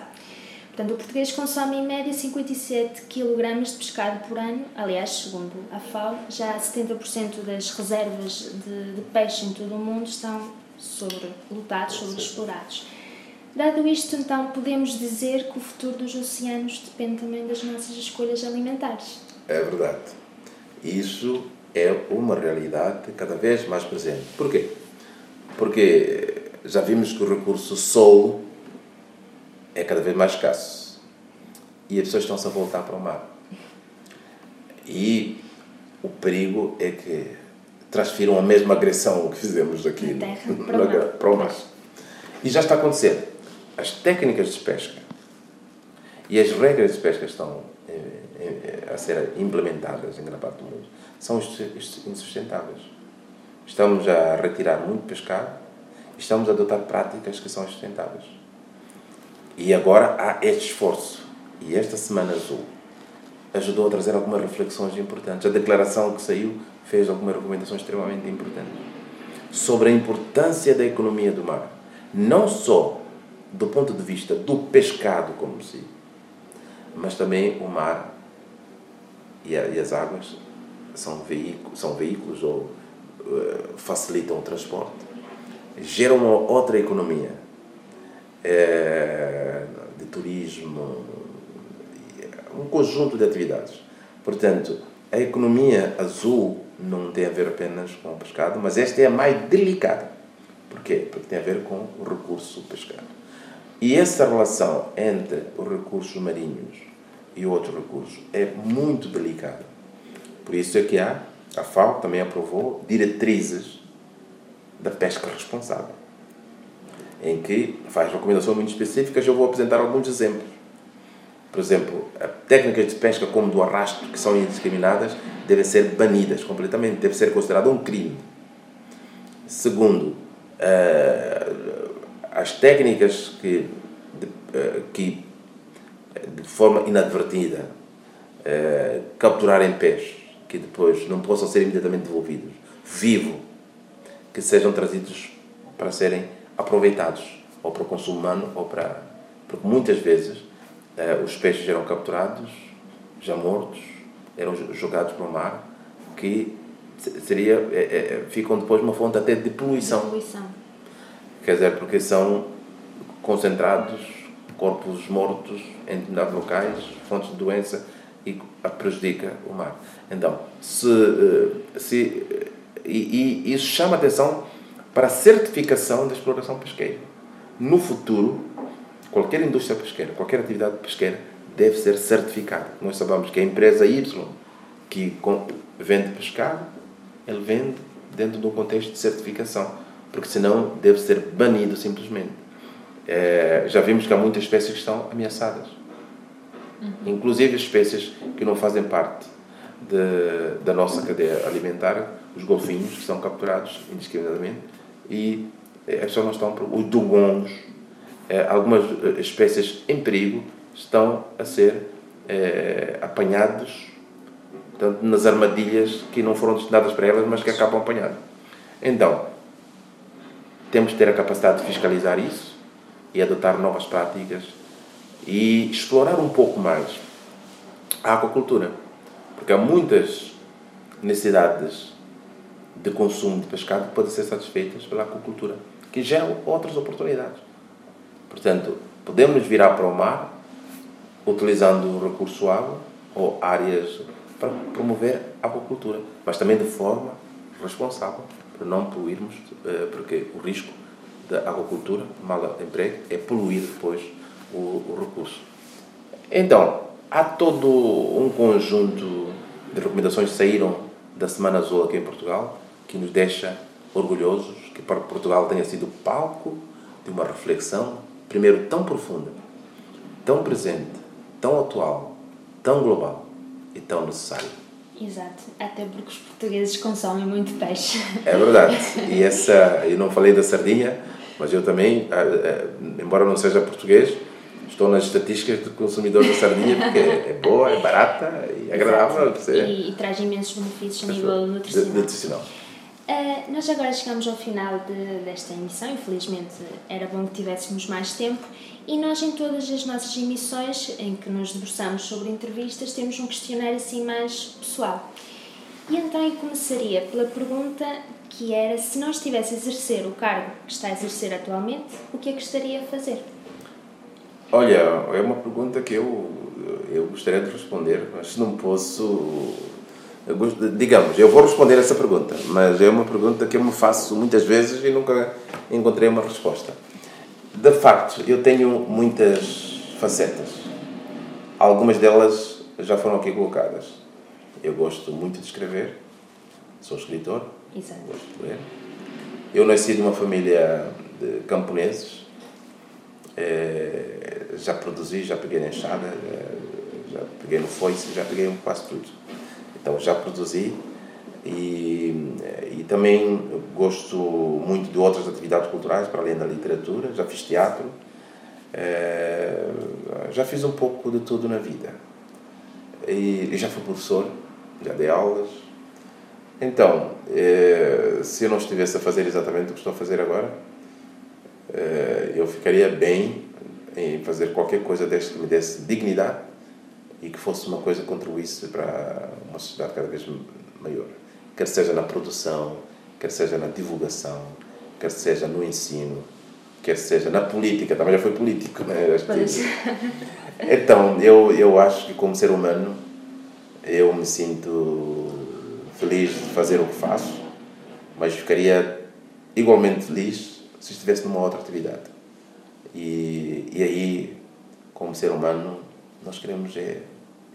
Portanto, o português consome em média 57 kg de pescado por ano. Aliás, segundo a FAO, já 70% das reservas de, de, peixe em todo o mundo estão sobrelotados, sobreexplorados. Dado isto, então, podemos dizer que o futuro dos oceanos depende também das nossas escolhas alimentares. É verdade. Isso é uma realidade cada vez mais presente. Porquê? Porque já vimos que o recurso solo é cada vez mais escasso. E as pessoas estão-se a voltar para o mar. E o perigo é que transfiram a mesma agressão que fizemos aqui no, para, o mar. para o mar. E já está acontecendo. As técnicas de pesca e as regras de pesca estão eh, eh, a ser implementadas em grande parte do mundo são insustentáveis. Estamos a retirar muito pescado e estamos a adotar práticas que são sustentáveis. E agora há este esforço. E esta Semana Azul ajudou a trazer algumas reflexões importantes. A declaração que saiu fez algumas recomendações extremamente importantes sobre a importância da economia do mar. Não só do ponto de vista do pescado como si, mas também o mar e, as águas são veículos, são veículos ou uh, facilitam o transporte, geram uma outra economia é, de turismo, um conjunto de atividades. Portanto, a economia azul não tem a ver apenas com o pescado, mas esta é a mais delicada. Porquê? Porque tem a ver com o recurso pescado. E essa relação entre os recursos marinhos e outros recursos é muito delicada. Por isso é que há, a FAO também aprovou diretrizes da pesca responsável em que faz recomendações muito específicas. Eu vou apresentar alguns exemplos. Por exemplo, técnicas de pesca como do arrasto, que são indiscriminadas, devem ser banidas completamente, deve ser considerado um crime. Segundo, eh, as técnicas que, eh, que de forma inadvertida eh, capturarem peixes que depois não possam ser imediatamente devolvidos, vivo, que sejam trazidos para serem aproveitados, ou para o consumo humano, ou para. Porque muitas vezes os peixes eram capturados, já mortos, eram jogados no mar, que seria, é, é, ficam depois uma fonte até de poluição. De poluição. Quer dizer, porque são concentrados corpos mortos em determinados locais, fontes de doença e prejudica o mar. Então, se, se e, e isso chama atenção para a certificação da exploração pesqueira. No futuro, qualquer indústria pesqueira, qualquer atividade pesqueira deve ser certificada. Nós sabemos que a empresa Y que vende pescado, ele vende dentro de um contexto de certificação, porque senão deve ser banido simplesmente. É, já vimos que há muitas espécies que estão ameaçadas, uhum. inclusive espécies que não fazem parte de, da nossa cadeia alimentar, os golfinhos que são capturados indiscriminadamente e é, as pessoas não estão os dugons, é, algumas é, espécies em perigo estão a ser apanhados portanto, nas armadilhas que não foram destinadas para elas, mas que acabam apanhando. Então, temos que ter a capacidade de fiscalizar isso e adotar novas práticas e explorar um pouco mais a aquacultura, porque há muitas necessidades de consumo de pescado podem ser satisfeitas pela aquacultura, que geram outras oportunidades. Portanto, podemos virar para o mar utilizando o recurso água ou áreas para promover a aquacultura, mas também de forma responsável, para não poluirmos, eh, porque o risco da aquacultura, mal emprego, é poluir depois o, o recurso. Então, há todo um conjunto de recomendações que saíram da Semana Azul aqui em Portugal, que nos deixa orgulhosos que para Portugal tenha sido palco de uma reflexão, primeiro tão profunda, tão presente, tão atual, tão global, e tão necessário. Exato, até porque os portugueses consomem muito peixe. É verdade. E <laughs> essa, eu não falei da sardinha, mas eu também, ah, ah, embora não seja português, estou nas estatísticas de consumidor da sardinha porque é boa, é barata e agradável. E, e, traz imensos benefícios a nível nutricional. nutricional. Uh, nós agora chegamos ao final de, desta emissão, infelizmente era bom que tivéssemos mais tempo e nós, em todas as nossas emissões em que nos debruçamos sobre entrevistas, temos um questionário assim mais pessoal. E então eu começaria pela pergunta que era: se não estivesse a exercer o cargo que está a exercer atualmente, o que é que gostaria de fazer? Olha, é uma pergunta que eu, eu gostaria de responder, mas não posso. Digamos, eu vou responder essa pergunta, mas é uma pergunta que eu me faço muitas vezes e nunca encontrei uma resposta. De facto, eu tenho muitas facetas. Algumas delas já foram aqui colocadas. Eu gosto muito de escrever, sou escritor, Exato. gosto de ler. Eu nasci de uma família de camponeses, é, já produzi, já peguei na enxada, já peguei no foice, já peguei quase tudo. Então já produzi e, e também gosto muito de outras atividades culturais, para além da literatura. Já fiz teatro, é, já fiz um pouco de tudo na vida. E, e já fui professor, já dei aulas. Então, é, se eu não estivesse a fazer exatamente o que estou a fazer agora, é, eu ficaria bem em fazer qualquer coisa desde que me desse dignidade e que fosse uma coisa que contribuísse para uma sociedade cada vez maior quer seja na produção, quer seja na divulgação, quer seja no ensino, quer seja na política, também já foi político, né? <laughs> Então, eu, eu acho que como ser humano, eu me sinto feliz de fazer o que faço, mas ficaria igualmente feliz se estivesse numa outra atividade. E, e aí, como ser humano, nós queremos é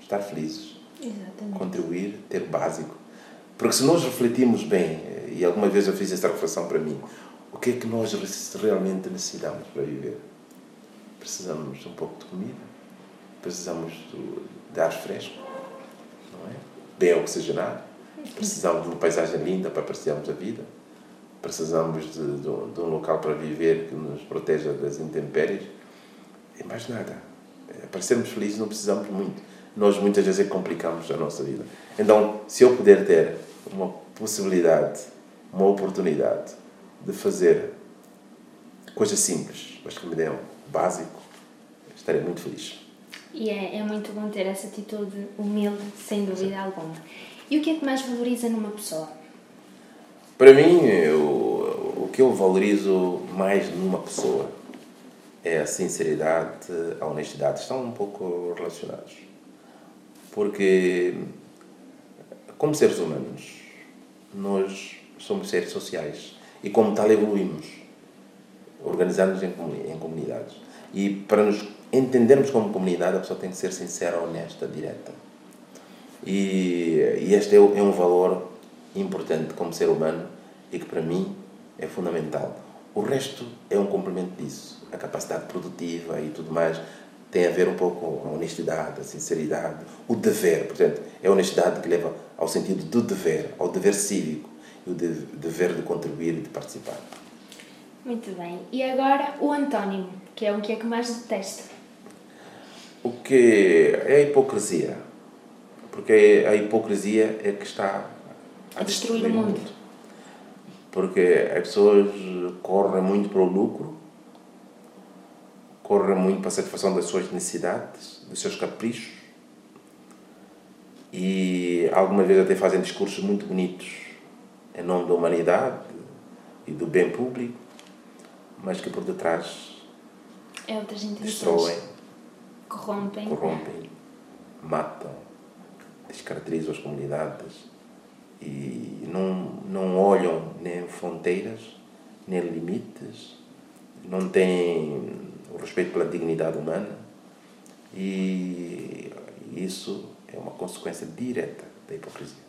estar felizes, Exatamente. contribuir, ter o básico porque se nós refletirmos bem, e alguma vez eu fiz essa reflexão para mim, o que é que nós realmente necessitamos para viver? Precisamos de um pouco de comida, precisamos de ar fresco, não é? bem oxigenado, precisamos de uma paisagem linda para apreciarmos a vida, precisamos de, de, de um local para viver que nos proteja das intempéries e mais nada. É, para sermos felizes não precisamos muito. Nós muitas vezes é complicamos a nossa vida. Então, se eu puder ter uma possibilidade, uma oportunidade de fazer coisas simples, mas que me dêem básico, estarei muito feliz. E é, é muito bom ter essa atitude humilde, sem dúvida Sim. alguma. E o que é que mais valoriza numa pessoa? Para mim, eu, o que eu valorizo mais numa pessoa é a sinceridade, a honestidade. Estão um pouco relacionados. Porque, como seres humanos, nós somos seres sociais e, como tal, evoluímos, organizando-nos em, comunidades. E para nos entendermos como comunidade, a pessoa tem que ser sincera, honesta, direta. E, e este é, é um valor importante como ser humano e que para mim é fundamental. O resto é um complemento disso. A capacidade produtiva e tudo mais tem a ver um pouco com a honestidade, a sinceridade, o dever. Portanto, é a honestidade que leva ao sentido do dever, ao dever cívico e o dever de contribuir e de participar. Muito bem. E agora o antónimo, que é o que é que mais detesta? O que é a hipocrisia. Porque a hipocrisia é que está a, a destruir, destruir, o mundo. mundo. Porque as pessoas correm muito para o lucro, correm muito para a satisfação das suas necessidades, dos seus caprichos. E algumas vezes até fazem discursos muito bonitos em nome da humanidade e do bem público, mas que por detrás é destroem, corrompem, corrompem, matam, descaracterizam as comunidades e não, não olham nem fronteiras, nem limites, não têm o respeito pela dignidade humana e isso é uma consequência direta da hipocrisia.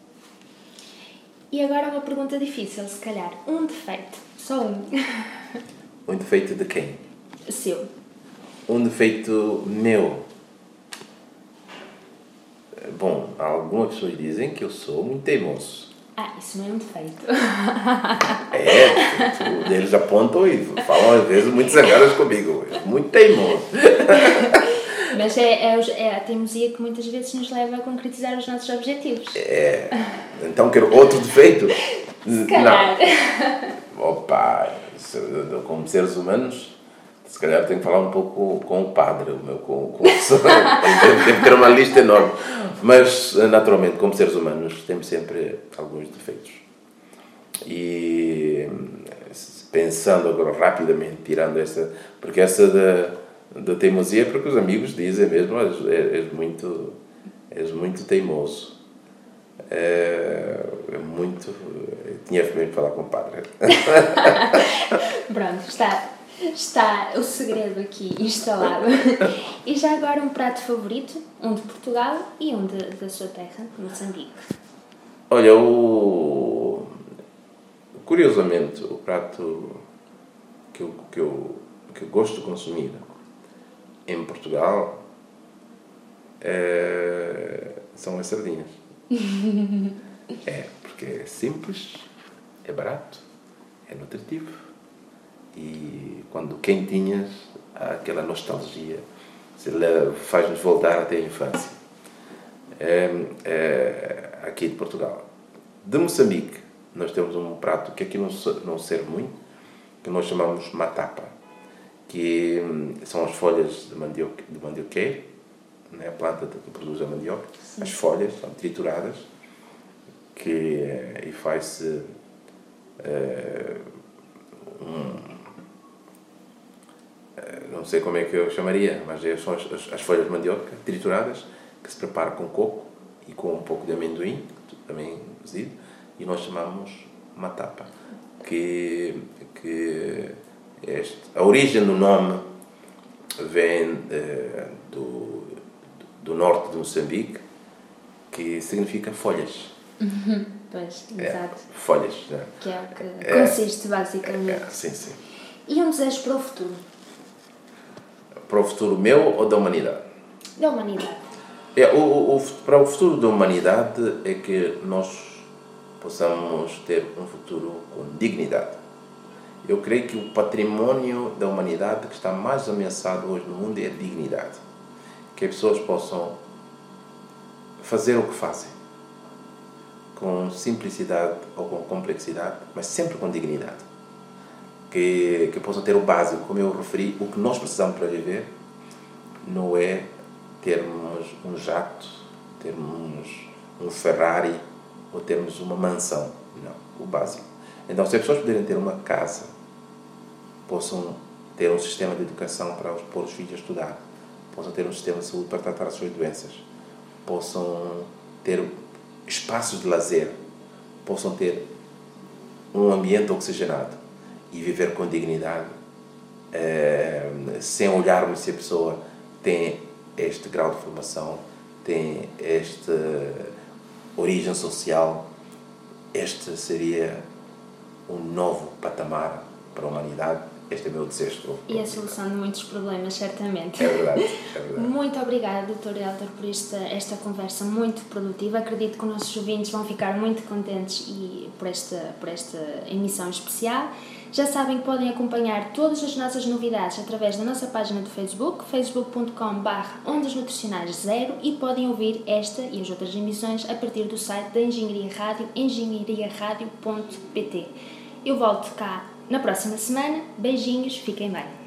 E agora uma pergunta difícil, se calhar. Um defeito, só um. <laughs> Um defeito de quem? Seu. Um defeito meu. Bom, algumas pessoas dizem que eu sou muito teimoso. Ah, isso não é um defeito. É, eles apontam e falam às vezes muito zangadas comigo. Muito teimoso. <laughs> Mas é, é, é, a teimosia que muitas vezes nos leva a concretizar os nossos objetivos. É. Então quero outro defeito? Se calhar. Não. Opa, como seres humanos, se calhar tenho que falar um pouco com o padre, o meu, com, com o Deve ter uma lista enorme. Mas, naturalmente, como seres humanos, temos sempre alguns defeitos. E pensando agora rapidamente, tirando essa. Porque essa da, da teimosia, porque os amigos dizem mesmo, és, és muito, és muito teimoso. É, é muito. Tinha mesmo que falar com o padre. <laughs> Pronto, está está o segredo aqui instalado. e já agora um prato favorito, um de Portugal e um de, da sua terra, Moçambique. Olha, o... curiosamente, o prato que eu, que, eu, que eu gosto de consumir em Portugal é... são as sardinhas. <laughs> é, porque é simples, é barato, é nutritivo e quando quentinhas, aquela nostalgia faz-nos voltar até a infância. É, é, aqui de Portugal. De Moçambique, nós temos um prato que aqui não, não serve muito, que nós chamamos matapa, que hum, são as folhas de, mandioca, de mandioqueiro, né, a planta que produz a mandioca, Sim. as folhas são trituradas, que, e faz-se é, um, não sei como é que eu chamaria, mas é, são as, as, as, folhas de mandioca trituradas que se prepara com coco e com um pouco de amendoim, também cozido, e nós chamamos matapa, que, que este, a origem do nome vem eh, do, do norte de Moçambique, que significa folhas. Uhum, pois, é, exato. Folhas, né? Que é o que consiste, basicamente. É, sim, sim. E um desejo para o futuro? Para o futuro meu ou da humanidade? Da humanidade. É, o, o, para o futuro da humanidade é que nós possamos ter um futuro com dignidade. Eu creio que o patrimônio da humanidade que está mais ameaçado hoje no mundo é a dignidade. Que as pessoas possam fazer o que fazem com simplicidade ou com complexidade, mas sempre com dignidade. Que, que possam ter o básico, como eu referi, o que nós precisamos para viver não é termos um jato, termos um Ferrari ou termos uma mansão. Não, o básico. Então, se as pessoas puderem ter uma casa, possam ter um sistema de educação para os, pôr os filhos a estudar, possam ter um sistema de saúde para tratar as suas doenças, possam ter espaços de lazer, possam ter um ambiente oxigenado e viver com dignidade, é, sem olharmos se a pessoa tem este grau de formação, tem esta origem social, este seria um novo patamar para a humanidade. Este é o meu desejo. E a solução de muitos problemas, certamente. É verdade, é verdade. <laughs> Muito obrigada, Dr. Helder, por esta, esta conversa muito produtiva. Acredito que os nossos ouvintes vão ficar muito contentes e, por, esta, por esta emissão especial. Já sabem que podem acompanhar todas as nossas novidades através da nossa página do Facebook, facebook.com.br Ondas Nutricionais Zero e podem ouvir esta e as outras emissões a partir do site da Engenharia Rádio, engenhariaradio.pt. Eu volto cá na próxima semana. Beijinhos, fiquem bem.